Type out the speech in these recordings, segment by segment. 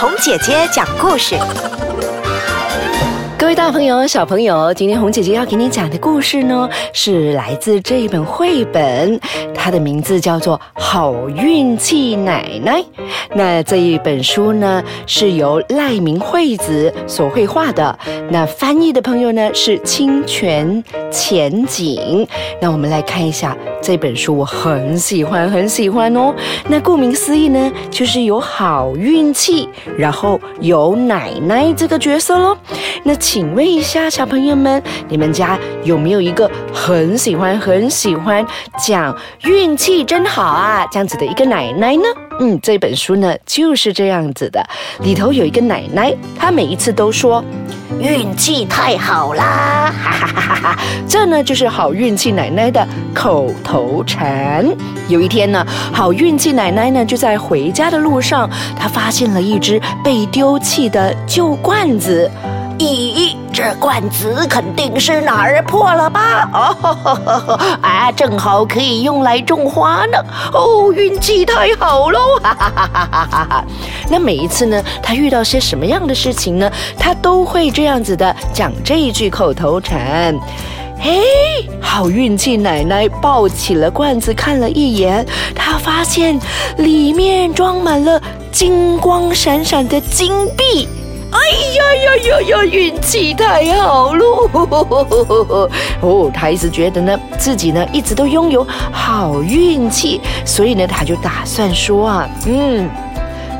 红姐姐讲故事。各位大朋友、小朋友，今天红姐姐要给你讲的故事呢，是来自这一本绘本，它的名字叫做《好运气奶奶》。那这一本书呢，是由赖明惠子所绘画的。那翻译的朋友呢，是清泉浅景。那我们来看一下这本书，我很喜欢，很喜欢哦。那顾名思义呢，就是有好运气，然后有奶奶这个角色喽。那请问一下，小朋友们，你们家有没有一个很喜欢、很喜欢讲运气真好啊这样子的一个奶奶呢？嗯，这本书呢就是这样子的，里头有一个奶奶，她每一次都说运气太好啦，哈哈哈哈哈！这呢就是好运气奶奶的口头禅。有一天呢，好运气奶奶呢就在回家的路上，她发现了一只被丢弃的旧罐子。咦，这罐子肯定是哪儿破了吧？哦，啊，正好可以用来种花呢。哦，运气太好喽！哈哈哈哈哈哈。那每一次呢，他遇到些什么样的事情呢？他都会这样子的讲这一句口头禅。嘿，好运气奶奶抱起了罐子看了一眼，她发现里面装满了金光闪闪的金币。哎呀呀呀呀！运气太好喽！哦，他一直觉得呢，自己呢一直都拥有好运气，所以呢，他就打算说啊，嗯。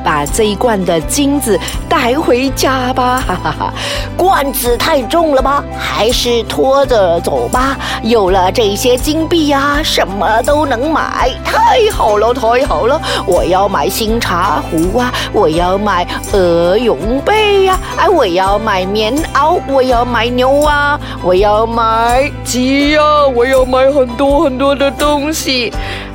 把这一罐的金子带回家吧，哈哈哈！罐子太重了吧？还是拖着走吧。有了这些金币呀，什么都能买，太好了，太好了！我要买新茶壶啊，我要买鹅绒被呀，哎，我要买棉袄，我要买牛啊，我要买鸡呀，我要买很多很多的东西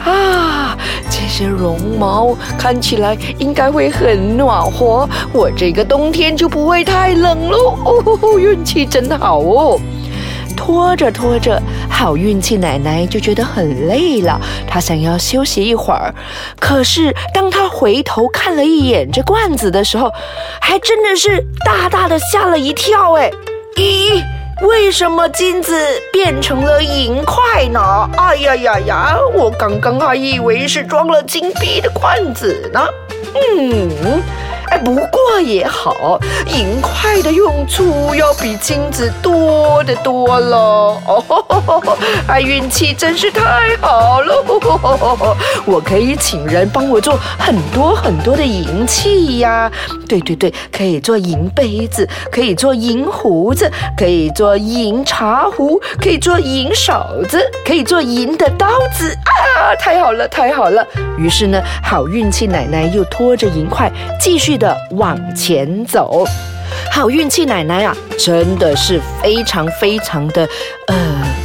啊！这些绒毛看起来应该。会很暖和，我这个冬天就不会太冷喽。哦，运气真好哦！拖着拖着，好运气奶奶就觉得很累了，她想要休息一会儿。可是当她回头看了一眼这罐子的时候，还真的是大大的吓了一跳。哎，咦？为什么金子变成了银块呢？哎呀呀呀！我刚刚还以为是装了金币的罐子呢。嗯。不过也好，银块的用处要比金子多得多了。哦，哎，运气真是太好了！我可以请人帮我做很多很多的银器呀。对对对，可以做银杯子，可以做银壶子，可以做银茶壶，可以做银勺子，可以做银的刀子啊！太好了，太好了。于是呢，好运气奶奶又拖着银块继续。的往前走，好运气奶奶啊，真的是非常非常的，呃，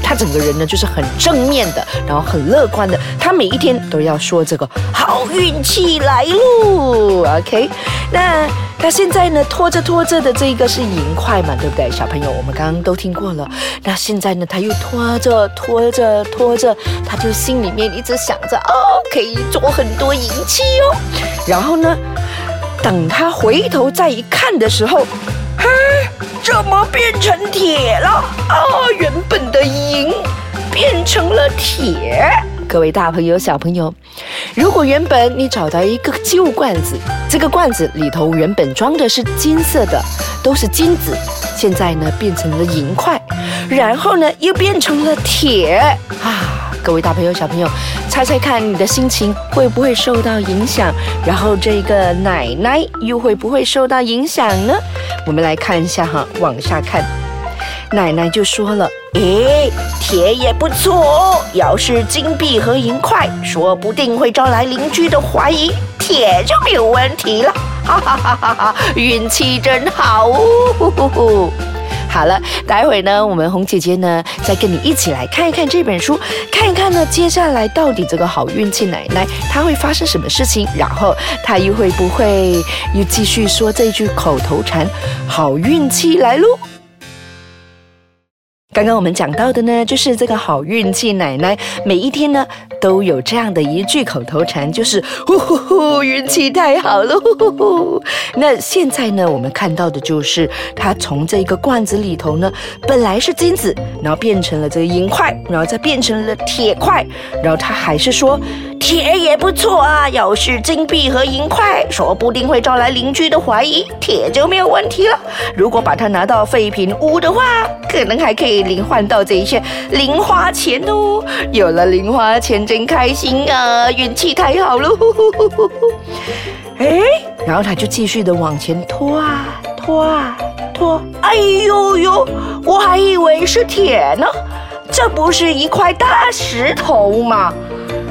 她整个人呢就是很正面的，然后很乐观的，她每一天都要说这个好运气来喽，OK？那她现在呢拖着拖着的这个是银块嘛，对不对？小朋友，我们刚刚都听过了。那现在呢，她又拖着拖着拖着，她就心里面一直想着哦，可以做很多银器哦，然后呢？等他回头再一看的时候，哈，怎么变成铁了？啊，原本的银变成了铁。各位大朋友、小朋友，如果原本你找到一个旧罐子，这个罐子里头原本装的是金色的，都是金子，现在呢变成了银块，然后呢又变成了铁啊。各位大朋友、小朋友，猜猜看，你的心情会不会受到影响？然后这个奶奶又会不会受到影响呢？我们来看一下哈，往下看，奶奶就说了：“诶，铁也不错，要是金币和银块，说不定会招来邻居的怀疑，铁就没有问题了。”哈哈哈哈哈，运气真好哦！好了，待会呢，我们红姐姐呢，再跟你一起来看一看这本书，看一看呢，接下来到底这个好运气奶奶她会发生什么事情，然后她又会不会又继续说这句口头禅，好运气来喽？刚刚我们讲到的呢，就是这个好运气奶奶每一天呢都有这样的一句口头禅，就是呼呼呼，运气太好了。呼呼呼。那现在呢，我们看到的就是它从这个罐子里头呢，本来是金子，然后变成了这个银块，然后再变成了铁块，然后他还是说铁也不错啊，要是金币和银块，说不定会招来邻居的怀疑，铁就没有问题了。如果把它拿到废品屋的话，可能还可以零换到这一些零花钱哦。有了零花钱真开心啊，运气太好了。哎，然后他就继续的往前拖啊拖啊拖，哎呦呦，我还以为是铁呢，这不是一块大石头吗？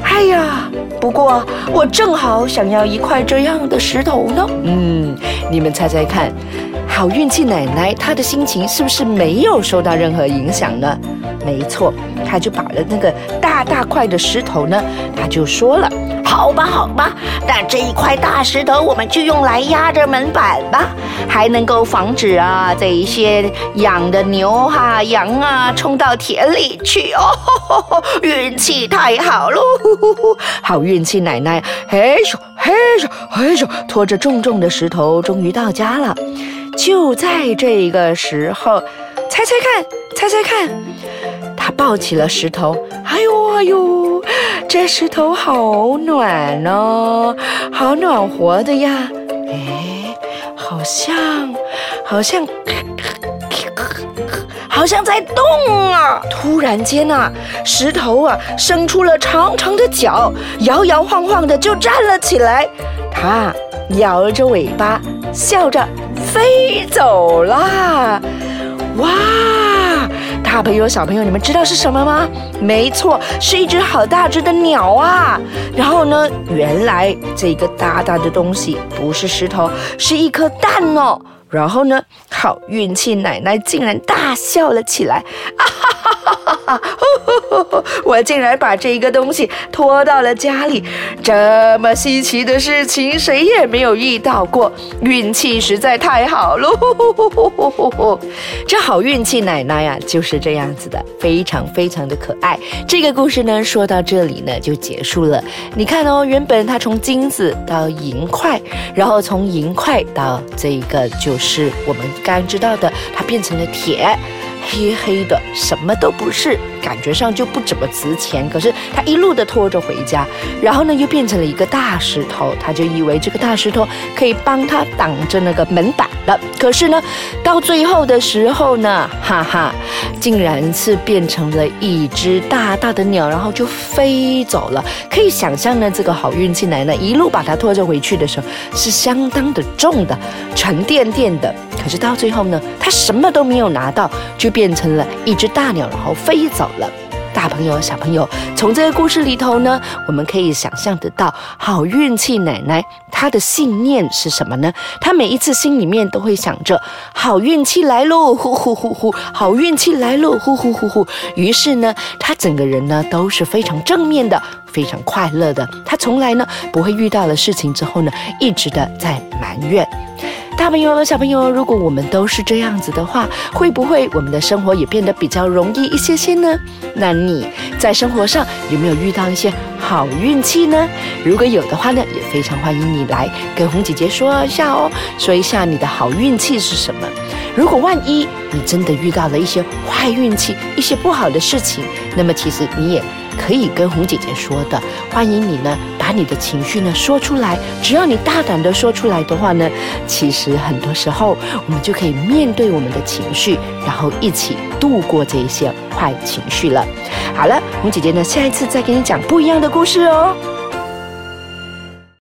哎呀，不过我正好想要一块这样的石头呢。嗯，你们猜猜看，好运气奶奶她的心情是不是没有受到任何影响呢？没错，他就把了那个大大块的石头呢，他就说了。好吧，好吧，那这一块大石头我们就用来压着门板吧，还能够防止啊这一些养的牛哈羊啊冲到田里去哦，运气太好喽，好运气奶奶，嘿咻嘿咻嘿咻，拖着重重的石头终于到家了。就在这个时候，猜猜看，猜猜看，抱起了石头，哎呦哎呦。这石头好暖哦，好暖和的呀！哎，好像，好像，好像在动啊！突然间啊，石头啊伸出了长长的脚，摇摇晃晃的就站了起来。它摇着尾巴，笑着飞走了。哇！大朋友、小朋友，你们知道是什么吗？没错，是一只好大只的鸟啊！然后呢，原来这个大大的东西不是石头，是一颗蛋哦。然后呢，好运气奶奶竟然大笑了起来，啊哈哈哈哈哈！我竟然把这个东西拖到了家里，这么稀奇的事情谁也没有遇到过，运气实在太好了。这好运气奶奶呀，就是这样子的，非常非常的可爱。这个故事呢，说到这里呢就结束了。你看哦，原本它从金子到银块，然后从银块到这一个就。是我们刚知道的，它变成了铁，黑黑的，什么都不是，感觉上就不怎么值钱。可是他一路的拖着回家，然后呢又变成了一个大石头，他就以为这个大石头可以帮他挡着那个门板了。可是呢，到最后的时候呢，哈哈，竟然是变成了一只大大的鸟，然后就飞走了。可以想象呢，这个好运气奶奶一路把它拖着回去的时候，是相当的重的，沉甸甸的。可是到最后呢，他什么都没有拿到，就变成了一只大鸟，然后飞走了。大朋友、小朋友，从这个故事里头呢，我们可以想象得到，好运气奶奶她的信念是什么呢？她每一次心里面都会想着好运气来喽，呼呼呼呼，好运气来喽，呼呼呼呼。于是呢，她整个人呢都是非常正面的，非常快乐的。她从来呢不会遇到了事情之后呢，一直的在埋怨。大朋友和小朋友，如果我们都是这样子的话，会不会我们的生活也变得比较容易一些些呢？那你在生活上有没有遇到一些好运气呢？如果有的话呢，也非常欢迎你来跟红姐姐说一下哦，说一下你的好运气是什么。如果万一你真的遇到了一些坏运气、一些不好的事情，那么其实你也。可以跟红姐姐说的，欢迎你呢，把你的情绪呢说出来。只要你大胆的说出来的话呢，其实很多时候我们就可以面对我们的情绪，然后一起度过这一些坏情绪了。好了，红姐姐呢，下一次再给你讲不一样的故事哦。